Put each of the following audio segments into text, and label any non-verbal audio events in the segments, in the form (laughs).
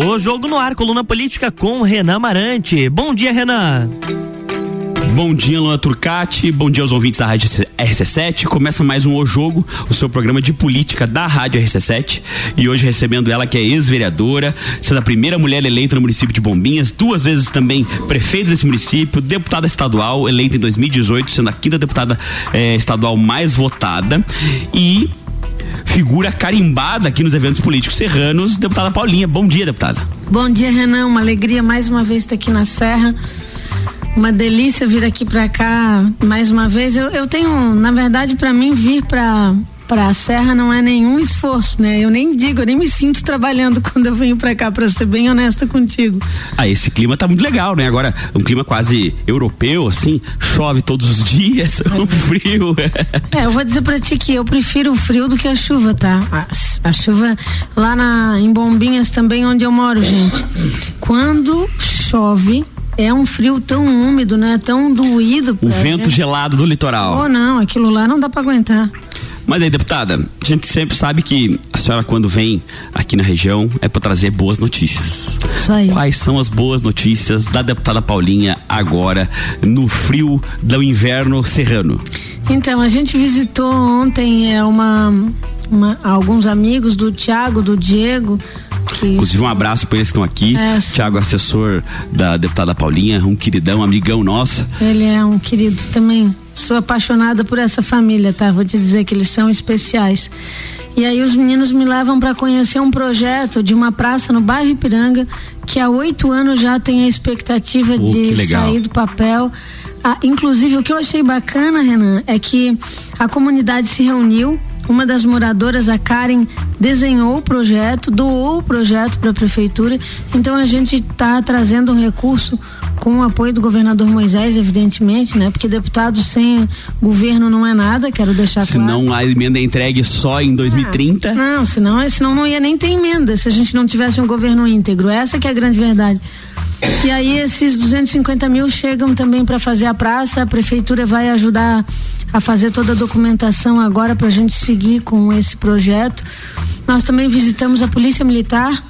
O Jogo no Ar, coluna política com Renan Marante. Bom dia, Renan. Bom dia, Luana Turcati. Bom dia aos ouvintes da Rádio RC7. Começa mais um O Jogo, o seu programa de política da Rádio RC7. E hoje recebendo ela, que é ex-vereadora, sendo a primeira mulher eleita no município de Bombinhas, duas vezes também prefeita desse município, deputada estadual, eleita em 2018, sendo a quinta deputada eh, estadual mais votada. E figura carimbada aqui nos eventos políticos serranos, deputada Paulinha. Bom dia, deputada. Bom dia, Renan. Uma alegria mais uma vez estar aqui na Serra uma delícia vir aqui para cá mais uma vez. Eu, eu tenho, na verdade, para mim vir para para a Serra não é nenhum esforço, né? Eu nem digo, eu nem me sinto trabalhando (laughs) quando eu venho para cá, para ser bem honesta contigo. Ah, esse clima tá muito legal, né? Agora, um clima quase europeu, assim, chove todos os dias, (laughs) um frio. (laughs) É, eu vou dizer para ti que eu prefiro o frio do que a chuva, tá? A, a chuva lá na, em Bombinhas também, onde eu moro, gente. Quando chove, é um frio tão úmido, né? Tão doído. O vento gente. gelado do litoral. Oh, não, aquilo lá não dá para aguentar. Mas aí, deputada, a gente sempre sabe que a senhora, quando vem aqui na região, é para trazer boas notícias. Isso aí. Quais são as boas notícias da deputada Paulinha agora, no frio do inverno serrano? Então, a gente visitou ontem é, uma, uma alguns amigos do Tiago, do Diego, que Inclusive, um abraço para eles que estão aqui. É, Tiago, assessor da deputada Paulinha, um queridão, amigão nosso. Ele é um querido também. Sou apaixonada por essa família, tá? Vou te dizer que eles são especiais. E aí os meninos me levam para conhecer um projeto de uma praça no bairro Ipiranga que há oito anos já tem a expectativa oh, de sair do papel. Ah, inclusive, o que eu achei bacana, Renan, é que a comunidade se reuniu uma das moradoras, a Karen, desenhou o projeto, doou o projeto para a prefeitura. Então a gente está trazendo um recurso com o apoio do governador Moisés, evidentemente, né? Porque deputado sem governo não é nada, quero deixar senão claro. Senão a emenda é entregue só em 2030? Ah, não, senão, senão não ia nem ter emenda se a gente não tivesse um governo íntegro. Essa que é a grande verdade. E aí esses 250 mil chegam também para fazer a praça, a prefeitura vai ajudar a fazer toda a documentação agora para a gente seguir com esse projeto. Nós também visitamos a Polícia Militar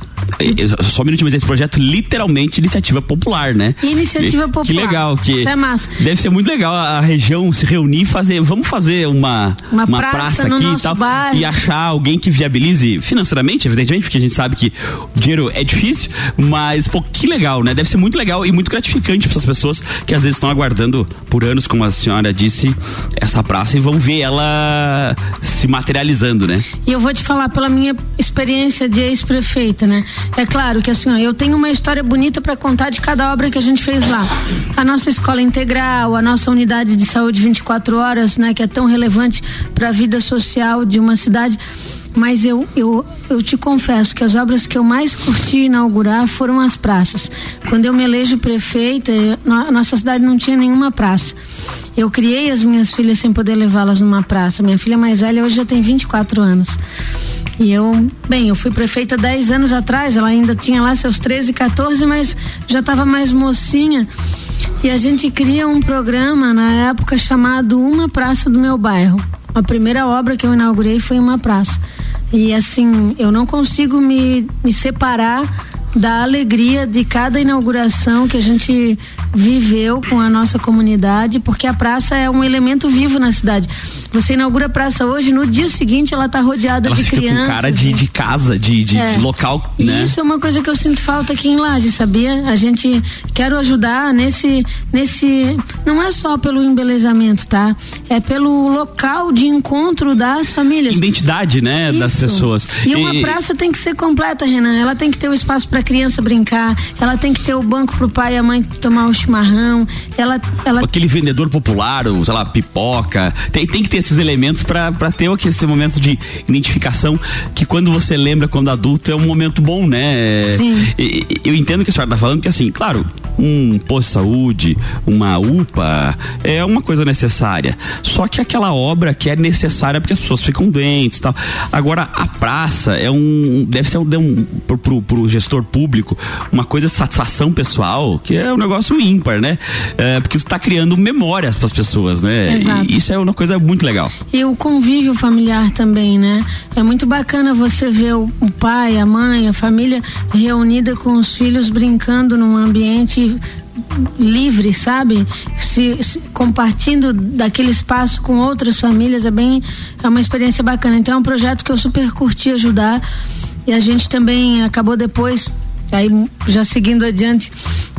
só um minutinho, mas esse projeto literalmente iniciativa popular, né? Iniciativa popular. Que legal, que Isso é massa. Deve ser muito legal a, região se reunir e fazer, vamos fazer uma, uma, uma praça, praça aqui e tal. Bairro. E achar alguém que viabilize financeiramente, evidentemente, porque a gente sabe que o dinheiro é difícil, mas pô, que legal, né? Deve ser muito legal e muito gratificante para essas pessoas que às vezes estão aguardando por anos, como a senhora disse, essa praça e vão ver ela se materializando, né? E eu vou te falar pela minha experiência de ex-prefeita, né? É claro que assim, ó, eu tenho uma história bonita para contar de cada obra que a gente fez lá. A nossa escola integral, a nossa unidade de saúde 24 horas, né, que é tão relevante para a vida social de uma cidade. Mas eu, eu, eu te confesso que as obras que eu mais curti inaugurar foram as praças. Quando eu me elejo prefeita, eu, nossa cidade não tinha nenhuma praça. Eu criei as minhas filhas sem poder levá-las numa praça. Minha filha mais velha hoje já tem 24 anos. E eu, bem, eu fui prefeita 10 anos atrás, ela ainda tinha lá seus 13, 14, mas já estava mais mocinha. E a gente cria um programa na época chamado Uma Praça do Meu Bairro. A primeira obra que eu inaugurei foi uma praça. E assim, eu não consigo me, me separar da alegria de cada inauguração que a gente viveu com a nossa comunidade, porque a praça é um elemento vivo na cidade. Você inaugura a praça hoje, no dia seguinte ela está rodeada ela de crianças. Com cara de, de casa, de, de, é. de local. E né? isso é uma coisa que eu sinto falta aqui em Laje, sabia? A gente quer ajudar nesse, nesse. Não é só pelo embelezamento, tá? É pelo local de encontro das famílias. Identidade, né? Isso. Das pessoas. E, e uma praça tem que ser completa, Renan. Ela tem que ter o espaço para criança brincar, ela tem que ter o banco pro pai e a mãe tomar o chimarrão, ela, ela... Aquele vendedor popular, ou, sei lá, pipoca, tem, tem que ter esses elementos para ter esse momento de identificação que quando você lembra quando adulto é um momento bom, né? Sim. Eu entendo o que a senhora tá falando, porque assim, claro, um posto de saúde, uma UPA, é uma coisa necessária. Só que aquela obra que é necessária porque as pessoas ficam doentes, tal. Agora a praça é um deve ser um, um pro, pro, pro gestor público uma coisa de satisfação pessoal que é um negócio ímpar, né? É, porque tu tá criando memórias para as pessoas, né? Exato. E isso é uma coisa muito legal. E o convívio familiar também, né? É muito bacana você ver o, o pai, a mãe, a família reunida com os filhos brincando num ambiente livre, sabe? Se, se, compartilhando daquele espaço com outras famílias é bem é uma experiência bacana. Então é um projeto que eu super curti ajudar e a gente também acabou depois aí já seguindo adiante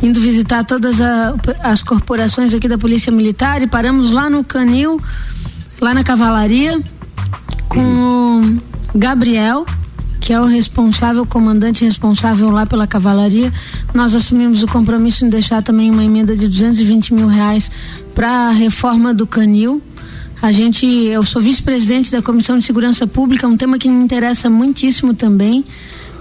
indo visitar todas a, as corporações aqui da Polícia Militar e paramos lá no Canil, lá na Cavalaria com o Gabriel que é o responsável, o comandante responsável lá pela cavalaria, nós assumimos o compromisso em deixar também uma emenda de 220 mil reais para a reforma do canil. A gente, eu sou vice-presidente da Comissão de Segurança Pública, um tema que me interessa muitíssimo também,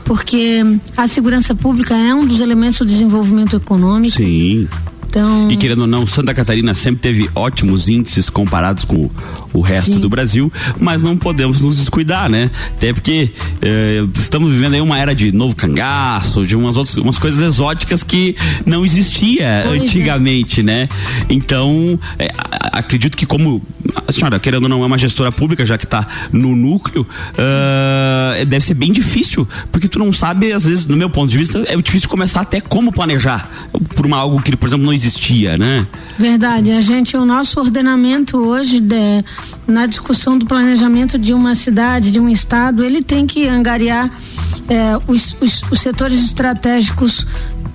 porque a segurança pública é um dos elementos do desenvolvimento econômico. Sim. Então... E querendo ou não, Santa Catarina sempre teve ótimos índices comparados com o resto Sim. do Brasil, mas não podemos nos descuidar, né? Até porque eh, estamos vivendo aí uma era de novo cangaço, de umas outras umas coisas exóticas que não existia pois é. antigamente, é. né? Então, eh, acredito que como a senhora, querendo ou não, é uma gestora pública, já que está no núcleo, uh, deve ser bem difícil, porque tu não sabe, às vezes, no meu ponto de vista, é difícil começar até como planejar por uma, algo que, por exemplo, não existia, né? Verdade. A gente, o nosso ordenamento hoje, de, na discussão do planejamento de uma cidade, de um estado, ele tem que angariar é, os, os, os setores estratégicos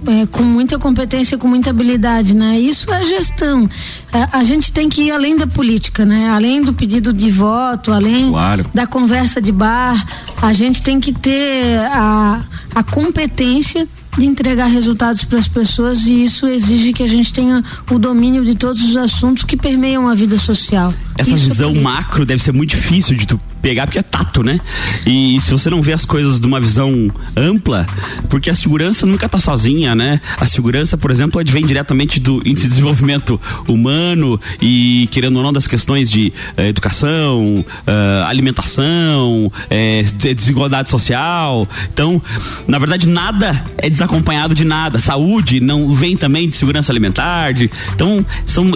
é, com muita competência, com muita habilidade, né? Isso é gestão. É, a gente tem que ir além da política, né? Além do pedido de voto, além claro. da conversa de bar, a gente tem que ter a, a competência de entregar resultados para as pessoas e isso exige que a gente tenha o domínio de todos os assuntos que permeiam a vida social. Essa isso visão macro deve ser muito difícil de tu pegar porque é tato, né? E se você não vê as coisas de uma visão ampla, porque a segurança nunca está sozinha, né? A segurança, por exemplo, advém diretamente do índice de desenvolvimento humano e, querendo ou não, das questões de eh, educação, eh, alimentação, eh, desigualdade social. Então, na verdade, nada é desacompanhado de nada. Saúde não vem também de segurança alimentar. De, então, são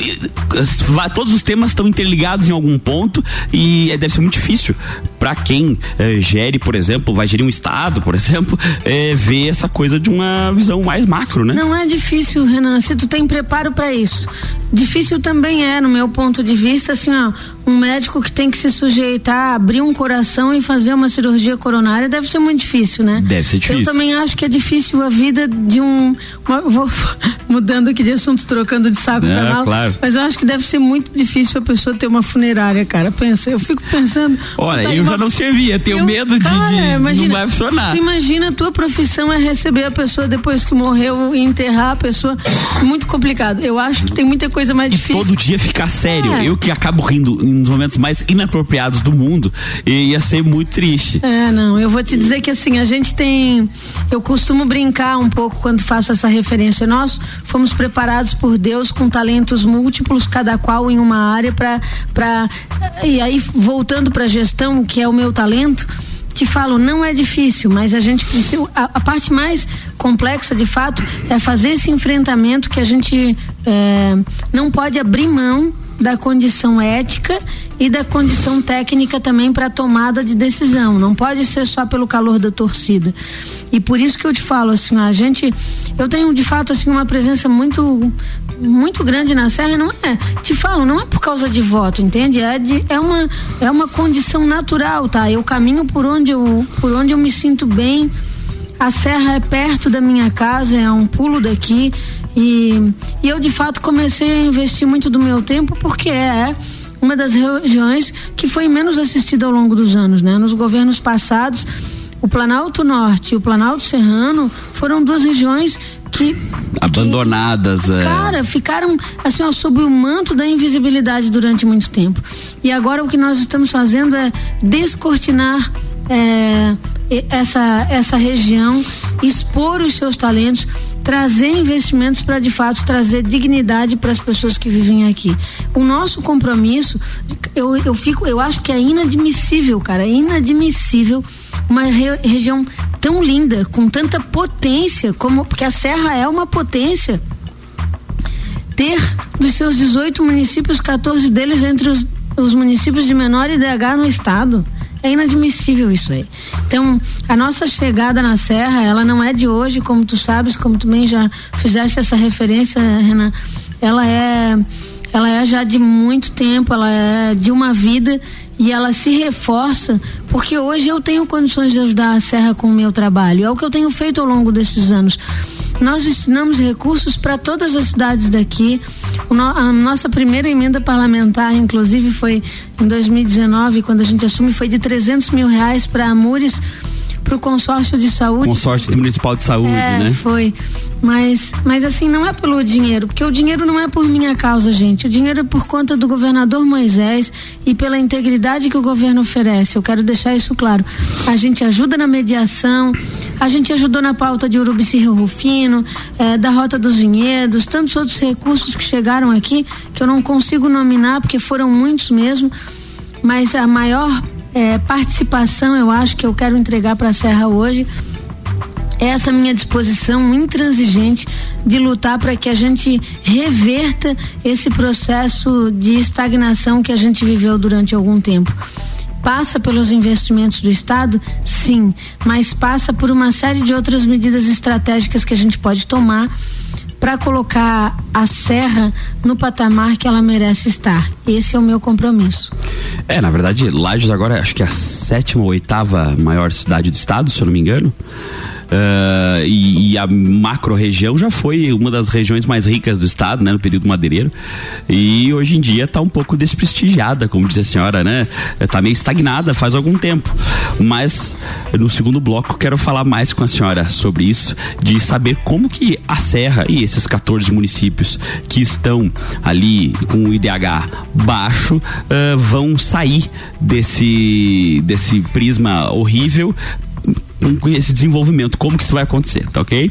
todos os temas estão interligados em algum ponto e deve ser muito difícil para quem eh, gere, por exemplo, vai gerir um estado, por (laughs) exemplo, eh, ver essa coisa de uma visão mais macro, né? Não é difícil, Renan, se tu tem preparo para isso. Difícil também é, no meu ponto de vista, assim, ó, um médico que tem que se sujeitar a abrir um coração e fazer uma cirurgia coronária deve ser muito difícil, né? Deve ser difícil. Eu também acho que é difícil a vida de um. Uma, (laughs) vou mudando aqui de assunto, trocando de saco Não, mal, claro. mas eu acho que deve ser muito difícil a pessoa ter uma funerária, cara. Pensa, eu fico pensando. Olha, tá eu. Já não servia, tenho eu, medo de, cara, de imagina, não vai funcionar. Tu imagina a tua profissão é receber a pessoa depois que morreu e enterrar a pessoa. Muito complicado. Eu acho que tem muita coisa mais e difícil. todo dia ficar sério. É. Eu que acabo rindo nos momentos mais inapropriados do mundo, ia ser muito triste. É, não, eu vou te dizer que assim, a gente tem. Eu costumo brincar um pouco quando faço essa referência. Nós fomos preparados por Deus com talentos múltiplos, cada qual em uma área, para. E aí, voltando para a gestão, que é o meu talento te falo, não é difícil, mas a gente precisa. A, a, parte mais complexa, de fato, é fazer esse enfrentamento que a gente é, não pode abrir mão da condição ética e da condição técnica também para tomada de decisão. Não pode ser só pelo calor da torcida. E por isso que eu te falo assim, a gente, eu tenho de fato assim uma presença muito muito grande na serra, não é? Te falo, não é por causa de voto, entende? É de, é uma é uma condição natural, tá? Eu caminho por onde eu por onde eu me sinto bem. A serra é perto da minha casa, é um pulo daqui. E, e eu de fato comecei a investir muito do meu tempo porque é uma das regiões que foi menos assistida ao longo dos anos, né? Nos governos passados, o Planalto Norte e o Planalto Serrano foram duas regiões que abandonadas, que, é. cara, ficaram assim ó, sob o manto da invisibilidade durante muito tempo. E agora o que nós estamos fazendo é descortinar é, essa essa região expor os seus talentos, trazer investimentos para de fato trazer dignidade para as pessoas que vivem aqui. O nosso compromisso, eu, eu fico, eu acho que é inadmissível, cara, é inadmissível uma re, região tão linda, com tanta potência, como porque a Serra é uma potência. Ter dos seus 18 municípios, 14 deles entre os, os municípios de menor IDH no estado. É inadmissível isso aí. Então, a nossa chegada na Serra, ela não é de hoje, como tu sabes, como tu bem já fizeste essa referência, Renan. Ela é, ela é já de muito tempo, ela é de uma vida e ela se reforça porque hoje eu tenho condições de ajudar a Serra com o meu trabalho. É o que eu tenho feito ao longo desses anos. Nós destinamos recursos para todas as cidades daqui. a nossa primeira emenda parlamentar, inclusive, foi em 2019, quando a gente assume, foi de 300 mil reais para Amores para o consórcio de saúde. Consórcio municipal de saúde, é, né? Foi. Mas, mas assim, não é pelo dinheiro, porque o dinheiro não é por minha causa, gente. O dinheiro é por conta do governador Moisés e pela integridade que o governo oferece. Eu quero deixar isso claro. A gente ajuda na mediação, a gente ajudou na pauta de Urubici Rio Rufino, é, da Rota dos Vinhedos, tantos outros recursos que chegaram aqui, que eu não consigo nominar, porque foram muitos mesmo. Mas a maior é, participação, eu acho que eu quero entregar para a Serra hoje essa minha disposição intransigente de lutar para que a gente reverta esse processo de estagnação que a gente viveu durante algum tempo. Passa pelos investimentos do Estado? Sim, mas passa por uma série de outras medidas estratégicas que a gente pode tomar para colocar a Serra no patamar que ela merece estar. Esse é o meu compromisso. É, na verdade, Lages agora acho que é a sétima ou oitava maior cidade do estado, se eu não me engano. Uh, e, e, a macro região já foi uma das regiões mais ricas do estado, né, no período madeireiro. E hoje em dia está um pouco desprestigiada, como disse a senhora, né? Está meio estagnada faz algum tempo. Mas no segundo bloco quero falar mais com a senhora sobre isso, de saber como que a Serra e esses 14 municípios que estão ali com o IDH baixo uh, vão sair desse desse prisma horrível esse desenvolvimento, como que isso vai acontecer, tá ok?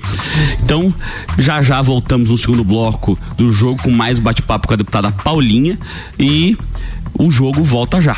Então, já já voltamos no segundo bloco do jogo com mais bate-papo com a deputada Paulinha e o jogo volta já.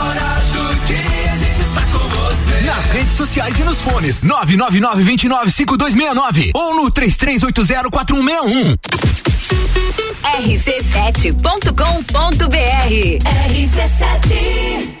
sociais e nos fones. 999 29 5269 ou no 33804161. rc7.com.br RC7 Minuto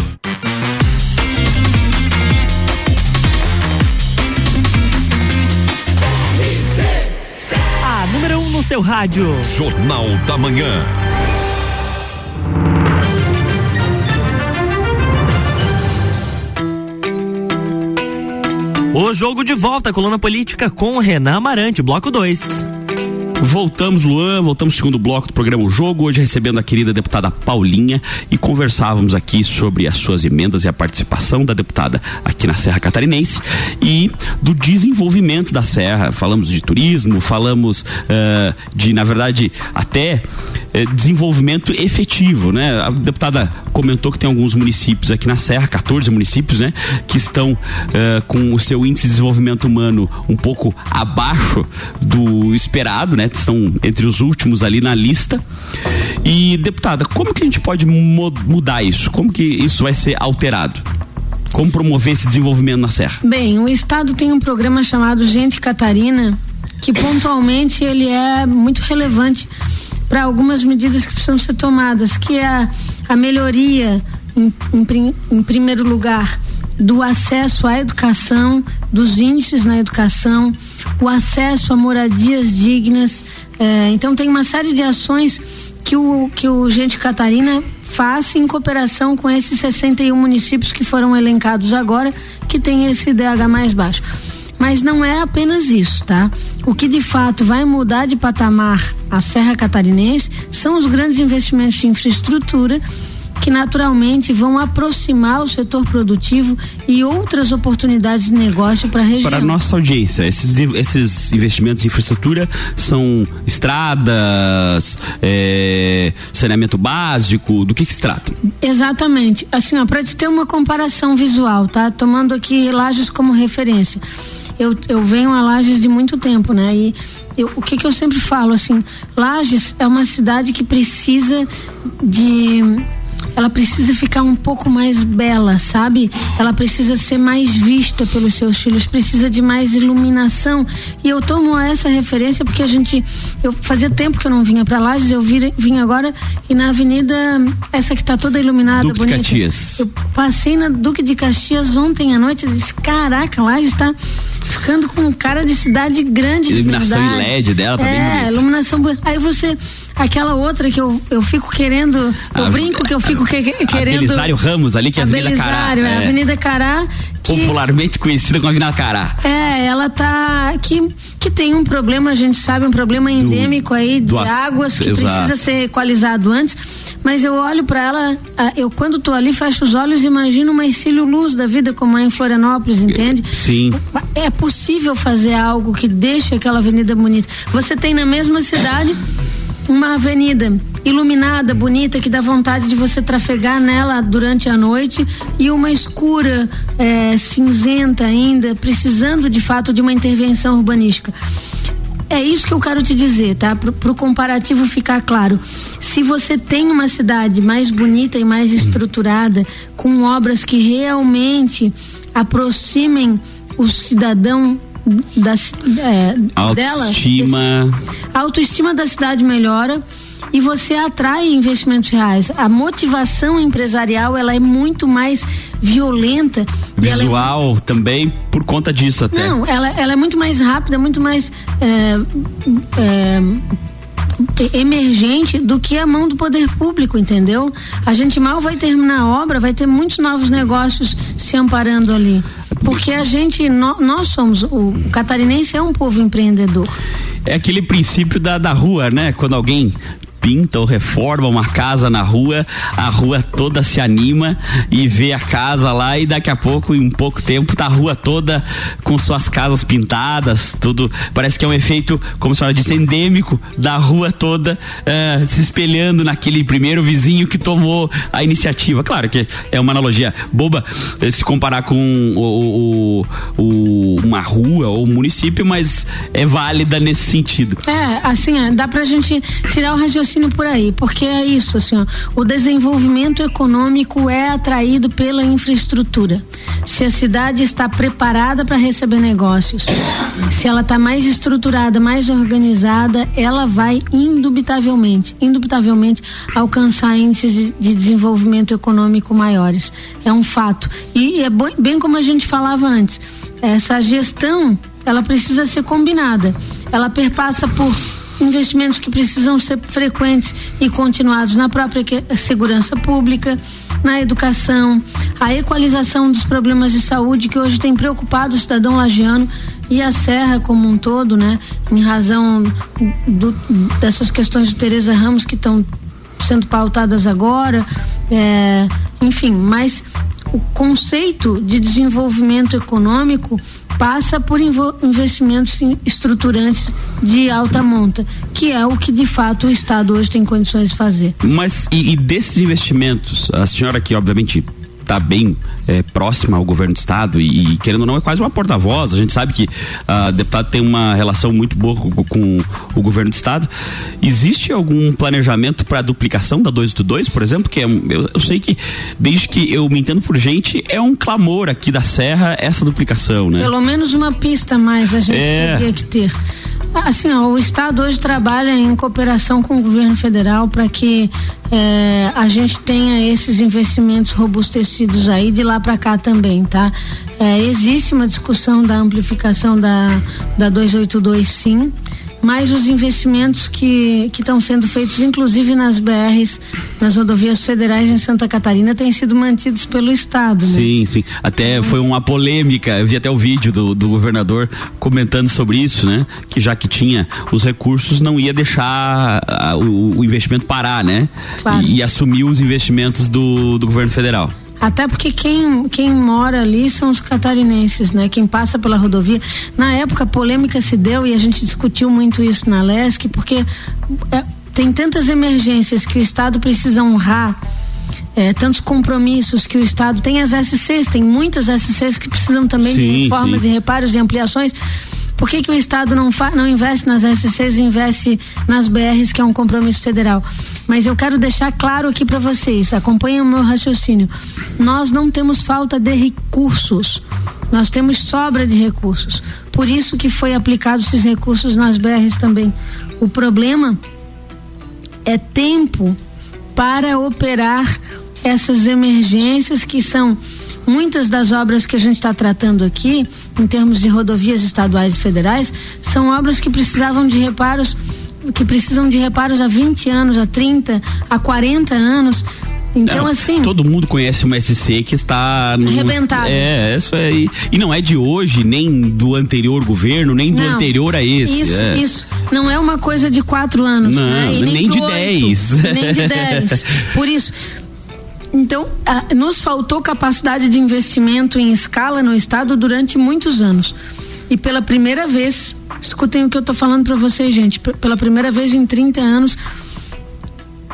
Seu rádio. Jornal da Manhã. O jogo de volta, coluna política com Renan Amarante, bloco 2. Voltamos, Luan, voltamos ao segundo bloco do programa O Jogo, hoje recebendo a querida deputada Paulinha e conversávamos aqui sobre as suas emendas e a participação da deputada aqui na Serra Catarinense e do desenvolvimento da Serra. Falamos de turismo, falamos uh, de, na verdade, até uh, desenvolvimento efetivo, né? A deputada comentou que tem alguns municípios aqui na Serra, 14 municípios, né? Que estão uh, com o seu índice de desenvolvimento humano um pouco abaixo do esperado, né? Estão entre os últimos ali na lista. E, deputada, como que a gente pode mudar isso? Como que isso vai ser alterado? Como promover esse desenvolvimento na Serra? Bem, o Estado tem um programa chamado Gente Catarina, que pontualmente ele é muito relevante para algumas medidas que precisam ser tomadas, que é a, a melhoria, em, em, em primeiro lugar, do acesso à educação, dos índices na educação, o acesso a moradias dignas. É, então tem uma série de ações que o, que o Gente Catarina faz em cooperação com esses 61 municípios que foram elencados agora, que tem esse DH mais baixo. Mas não é apenas isso, tá? O que de fato vai mudar de patamar a Serra Catarinense são os grandes investimentos de infraestrutura que naturalmente vão aproximar o setor produtivo e outras oportunidades de negócio para a região. Para a nossa audiência, esses, esses investimentos em infraestrutura são estradas, é, saneamento básico, do que, que se trata? Exatamente. Assim, para te ter uma comparação visual, tá? Tomando aqui Lages como referência. Eu, eu venho a Lages de muito tempo, né? E eu, o que, que eu sempre falo, assim, Lages é uma cidade que precisa de ela precisa ficar um pouco mais bela, sabe? Ela precisa ser mais vista pelos seus filhos, precisa de mais iluminação. E eu tomo essa referência porque a gente, eu fazia tempo que eu não vinha para Lages, eu vim, vim agora e na avenida essa que está toda iluminada, Duque bonita. De Caxias. Eu passei na Duque de Caxias ontem à noite e disse: "Caraca, Lages está ficando com cara de cidade grande Iluminação de em LED dela tá é, bem bonita. iluminação. Aí você aquela outra que eu, eu fico querendo, eu A- brinco que eu fico que, querendo Belisário Ramos ali, que é a Avenida Cará. Belisário, é. a é, Avenida Cará, que Popularmente conhecida como Avenida Cará. é, ela tá que que tem um problema, a gente sabe, um problema endêmico aí de do águas que exato. precisa ser equalizado antes, mas eu olho para ela, ah, eu quando tô ali fecho os olhos e imagino uma Ercílio Luz da vida como é em Florianópolis, entende? Sim. É possível fazer algo que deixe aquela avenida bonita. Você tem na mesma cidade uma avenida iluminada, bonita, que dá vontade de você trafegar nela durante a noite e uma escura, eh, cinzenta ainda, precisando de fato de uma intervenção urbanística. É isso que eu quero te dizer, tá? Pro, pro comparativo ficar claro. Se você tem uma cidade mais bonita e mais estruturada, com obras que realmente aproximem o cidadão da, ci- é, dela, Autoestima. a autoestima da cidade melhora e você atrai investimentos reais. A motivação empresarial ela é muito mais violenta. é Visual também, por conta disso até. não, ela, ela é muito mais rápida, muito mais é, é, emergente do que a mão do poder público, entendeu? A gente mal vai terminar a obra, vai ter muitos novos negócios se amparando ali. Porque a gente, nós, nós somos, o catarinense é um povo empreendedor. É aquele princípio da, da rua, né? Quando alguém pinta ou reforma uma casa na rua, a rua toda se anima e vê a casa lá e daqui a pouco, em pouco tempo, tá a rua toda com suas casas pintadas, tudo. Parece que é um efeito, como a senhora disse, endêmico da rua toda uh, se espelhando naquele primeiro vizinho que tomou a iniciativa. Claro que é uma analogia boba eh, se comparar com o, o, o, uma rua ou um município, mas é válida nesse sentido. É, assim, dá pra gente tirar o raciocínio por aí, porque é isso, assim, ó, o desenvolvimento econômico é atraído pela infraestrutura. Se a cidade está preparada para receber negócios, se ela está mais estruturada, mais organizada, ela vai indubitavelmente, indubitavelmente alcançar índices de desenvolvimento econômico maiores. É um fato. E é bem como a gente falava antes, essa gestão, ela precisa ser combinada. Ela perpassa por investimentos que precisam ser frequentes e continuados na própria segurança pública, na educação, a equalização dos problemas de saúde que hoje tem preocupado o cidadão lagiano e a Serra como um todo, né? Em razão do, dessas questões de Tereza Ramos que estão sendo pautadas agora, é, enfim, mas o conceito de desenvolvimento econômico passa por investimentos estruturantes de alta monta, que é o que de fato o Estado hoje tem condições de fazer. Mas e, e desses investimentos, a senhora que obviamente está bem é, próxima ao governo do estado e, e, querendo ou não é quase uma porta-voz. A gente sabe que a uh, deputado tem uma relação muito boa com, com, o governo do estado. Existe algum planejamento para a duplicação da 282, por exemplo? Que é, eu, eu, sei que desde que eu me entendo por gente é um clamor aqui da Serra essa duplicação, né? Pelo menos uma pista mais a gente é... teria que ter. Assim, ó, o Estado hoje trabalha em cooperação com o governo federal para que é, a gente tenha esses investimentos robustecidos aí de lá para cá também, tá? É, existe uma discussão da amplificação da, da 282 sim mas os investimentos que estão sendo feitos, inclusive nas BRs, nas rodovias federais em Santa Catarina, têm sido mantidos pelo Estado. Né? Sim, sim. Até foi uma polêmica, eu vi até o vídeo do, do governador comentando sobre isso, né? Que já que tinha os recursos, não ia deixar a, o, o, investimento parar, né? Claro. E, e assumir os investimentos do, do governo federal. Até porque quem, quem mora ali são os catarinenses, né? Quem passa pela rodovia. Na época a polêmica se deu e a gente discutiu muito isso na LESC, porque é, tem tantas emergências que o Estado precisa honrar. É, tantos compromissos que o Estado tem as SCs, tem muitas SCs que precisam também sim, de reformas sim. e reparos e ampliações por que, que o Estado não, fa, não investe nas SCs e investe nas BRs, que é um compromisso federal? Mas eu quero deixar claro aqui para vocês, acompanhem o meu raciocínio. Nós não temos falta de recursos. Nós temos sobra de recursos. Por isso que foi aplicado esses recursos nas BRs também. O problema é tempo para operar essas emergências que são muitas das obras que a gente está tratando aqui, em termos de rodovias estaduais e federais, são obras que precisavam de reparos, que precisam de reparos há 20 anos, há 30, há 40 anos. Então, não, assim. Todo mundo conhece uma SC que está. No, arrebentado. É, isso aí. E não é de hoje, nem do anterior governo, nem do anterior a esse. Isso, é. isso. Não é uma coisa de quatro anos, não, né? Nem, nem de 8, dez. Nem de (laughs) dez. Por isso, então, a, nos faltou capacidade de investimento em escala no estado durante muitos anos. E pela primeira vez, escutem o que eu estou falando para vocês, gente, pela primeira vez em 30 anos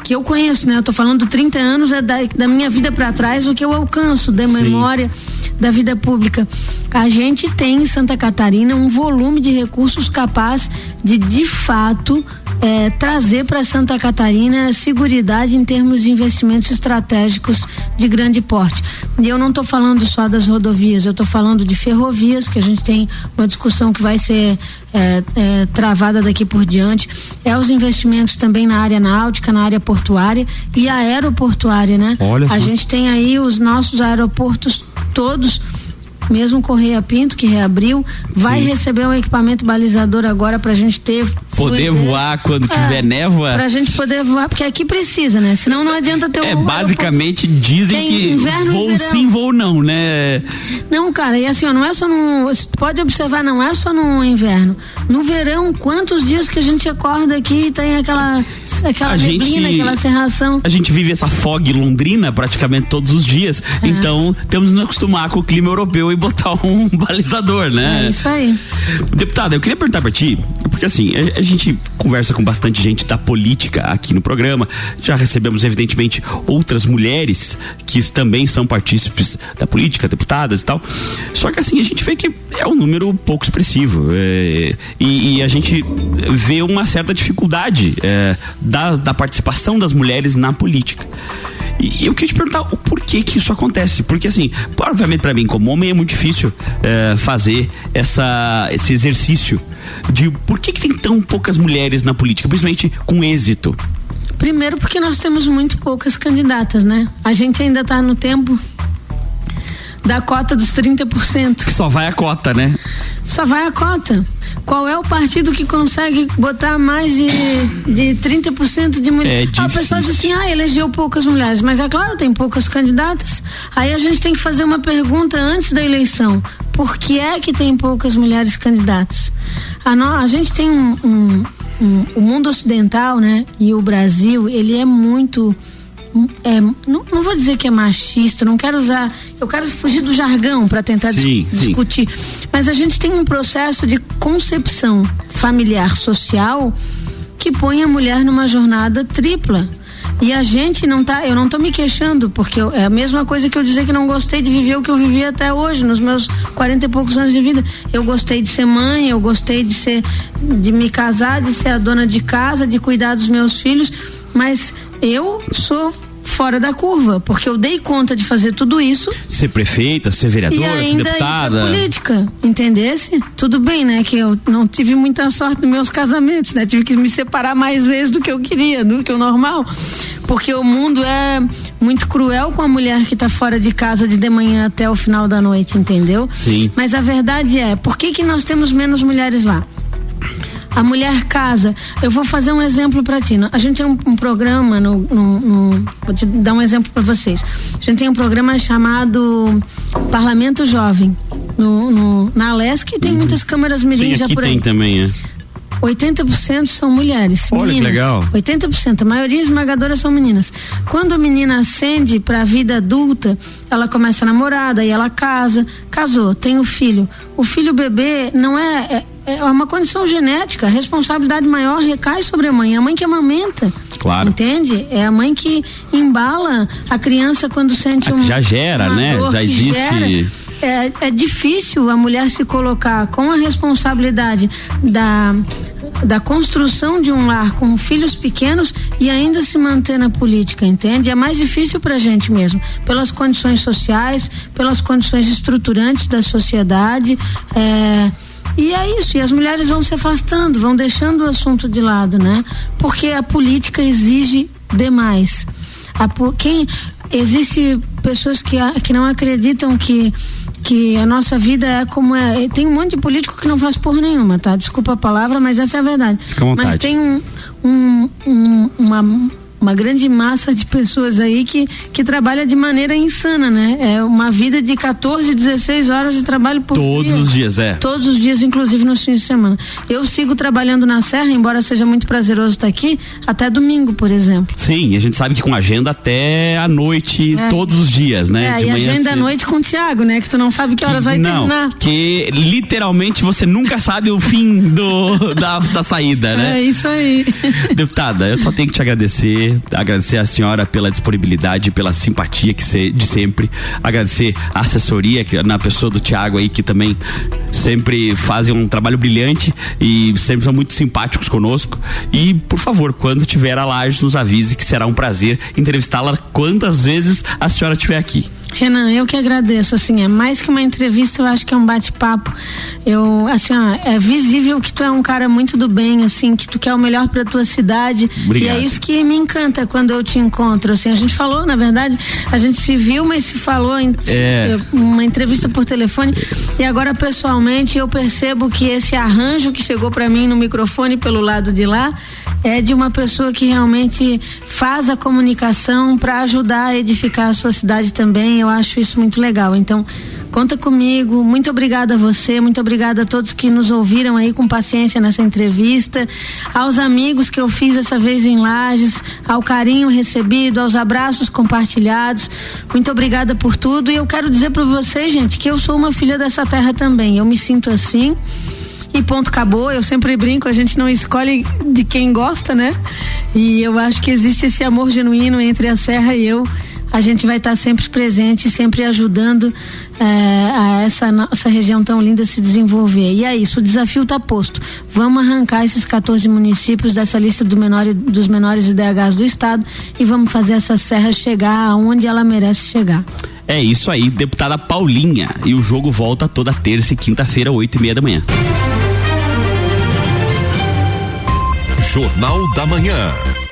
que eu conheço, né? Eu tô falando 30 anos é da, da minha vida para trás, o que eu alcanço da memória da vida pública. A gente tem em Santa Catarina um volume de recursos capaz de de fato é, trazer para Santa Catarina seguridade em termos de investimentos estratégicos de grande porte. E eu não estou falando só das rodovias, eu estou falando de ferrovias, que a gente tem uma discussão que vai ser é, é, travada daqui por diante. É os investimentos também na área náutica, na área portuária e aeroportuária, né? Olha a gente tem aí os nossos aeroportos todos mesmo Correia Pinto, que reabriu, vai Sim. receber um equipamento balizador agora para a gente ter Poder fluidez. voar quando É, tiver névoa. Pra gente poder voar, porque aqui precisa, né? Senão não adianta ter É, um basicamente dizem Tem que inverno voo verão. sim, voo não, né? Não, cara, e assim, ó, não é só no. Pode observar, não é só no inverno. No verão, quantos dias que a gente acorda aqui e tem aquela, aquela A gente- neblina, aquela serração. A gente vive essa fog londrina praticamente todos os dias, É. então temos que nos acostumar com o clima europeu e botar um (laughs) balizador, né? É isso aí. Deputada, eu queria perguntar pra ti, porque assim, a, a gente conversa com bastante gente da política aqui no programa, já recebemos evidentemente outras mulheres que também são partícipes da política, deputadas e tal, só que assim, a gente vê que é um número pouco expressivo é, e, e a gente vê uma certa dificuldade é, da, da participação das mulheres na política. E eu queria te perguntar o porquê que isso acontece. Porque, assim, obviamente para mim, como homem, é muito difícil eh, fazer essa, esse exercício de por que, que tem tão poucas mulheres na política, principalmente com êxito. Primeiro porque nós temos muito poucas candidatas, né? A gente ainda tá no tempo da cota dos 30%. Que só vai a cota, né? Só vai a cota. Qual é o partido que consegue botar mais de, de 30% de É mulheres? a difícil. pessoa diz assim, ah, elegeu poucas mulheres, mas é claro, tem poucas candidatas. Aí a gente tem que fazer uma pergunta antes da eleição. Por que é que tem poucas mulheres candidatas? A, no- a gente tem um, um- um- o mundo ocidental, né? E o Brasil, ele é muito é, não, não vou dizer que é machista, não quero usar, eu quero fugir do jargão para tentar dis- Sim, sim. discutir. Mas a gente tem um processo de concepção familiar social que põe a mulher numa jornada tripla. E a gente não tá, eu não tô me queixando, porque eu- é a mesma coisa que eu dizer que não gostei de viver o que eu vivi até hoje, nos meus 40 e poucos anos de vida. Eu gostei de ser mãe, eu gostei de ser, de me casar, de ser a dona de casa, de cuidar dos meus filhos, mas eu sou fora da curva, porque eu dei conta de fazer tudo isso Ser prefeita, ser vereadora, ser deputada. política, entendesse? Tudo bem, né? Que eu não tive muita sorte nos meus casamentos, né? Tive que me separar mais vezes do que eu queria, do que o normal. Porque o mundo é muito cruel com a mulher que tá fora de casa de de manhã até o final da noite, entendeu? Sim. Mas a verdade é, por que que nós temos menos mulheres lá? A mulher casa. Eu vou fazer um exemplo para ti. A gente tem um, um programa no, no- no- Vou te dar um exemplo para vocês. A gente tem um programa chamado Parlamento Jovem. No, no- na Alesc e tem muitas câmeras mirim já por aí. tem também, é. 80% são mulheres. Olha que meninas. legal. 80%. A maioria esmagadora são meninas. Quando a menina ascende para a vida adulta, ela começa a namorar, daí ela casa, casou, tem o filho. O filho bebê não é. É, é uma condição genética. A responsabilidade maior recai sobre a mãe. A mãe que amamenta. Claro. Entende? É a mãe que embala a criança quando sente Ah, um. já gera, né? Já existe- gera. É, é difícil a mulher se colocar com a responsabilidade da, da construção de um lar com filhos pequenos e ainda se manter na política, entende? É mais difícil pra gente mesmo, pelas condições sociais, pelas condições estruturantes da sociedade. é, e é isso, e as mulheres vão se afastando, vão deixando o assunto de lado, né? Porque a política exige demais. A, quem existe pessoas que, que não acreditam que que a nossa vida é como é. Tem um monte de político que não faz porra nenhuma, tá? Desculpa a palavra, mas essa é a verdade. Mas tem um, um- um- uma uma grande massa de pessoas aí que, que trabalha de maneira insana, né? É uma vida de 14, 16 horas de trabalho por Todos dia. os dias, é. Todos os dias, inclusive nos fins de semana. Eu sigo trabalhando na Serra, embora seja muito prazeroso estar aqui, até domingo, por exemplo. Sim, a gente sabe que com agenda até a noite, É. todos os dias, né? É, De e agenda à noite com o Thiago, né? Que tu não sabe que horas vai não, terminar. que literalmente você nunca sabe o fim do, da, da saída, né? É isso aí. Deputada, eu só tenho que te agradecer, agradecer a senhora pela disponibilidade, pela simpatia que se, de sempre, agradecer a assessoria que, na pessoa do Tiago aí que também sempre fazem um trabalho brilhante e sempre são muito simpáticos conosco e por favor, quando tiver a Laje nos avise que será um prazer entrevistá-la quantas vezes a senhora estiver aqui. Renan, eu que agradeço, assim, é mais que uma entrevista, eu acho que é um bate-papo. Eu, assim, ó, é visível que tu é um cara muito do bem, assim, que tu quer o melhor pra tua cidade. Obrigado. E é isso que me encanta quando eu te encontro, assim, a gente falou, na verdade, a gente se viu, mas se falou em É. uma entrevista por telefone e agora pessoalmente eu percebo que esse arranjo que chegou pra mim no microfone pelo lado de lá é de uma pessoa que realmente faz a comunicação para ajudar a edificar a sua cidade também. Eu acho isso muito legal. Então, conta comigo. Muito obrigada a você, muito obrigada a todos que nos ouviram aí com paciência nessa entrevista, aos amigos que eu fiz essa vez em Lages, ao carinho recebido, aos abraços compartilhados. Muito obrigada por tudo e eu quero dizer para você, gente, que eu sou uma filha dessa terra também. Eu me sinto assim. E ponto acabou. Eu sempre brinco, a gente não escolhe de quem gosta, né? E eu acho que existe esse amor genuíno entre a Serra e eu. A gente vai estar sempre presente, sempre ajudando eh, a essa nossa região tão linda se desenvolver. E é isso, o desafio está posto. Vamos arrancar esses 14 municípios dessa lista do menor, dos menores IDHs do estado e vamos fazer essa serra chegar aonde ela merece chegar. É isso aí, deputada Paulinha. E o jogo volta toda terça e quinta-feira, oito e meia da manhã. Jornal da Manhã.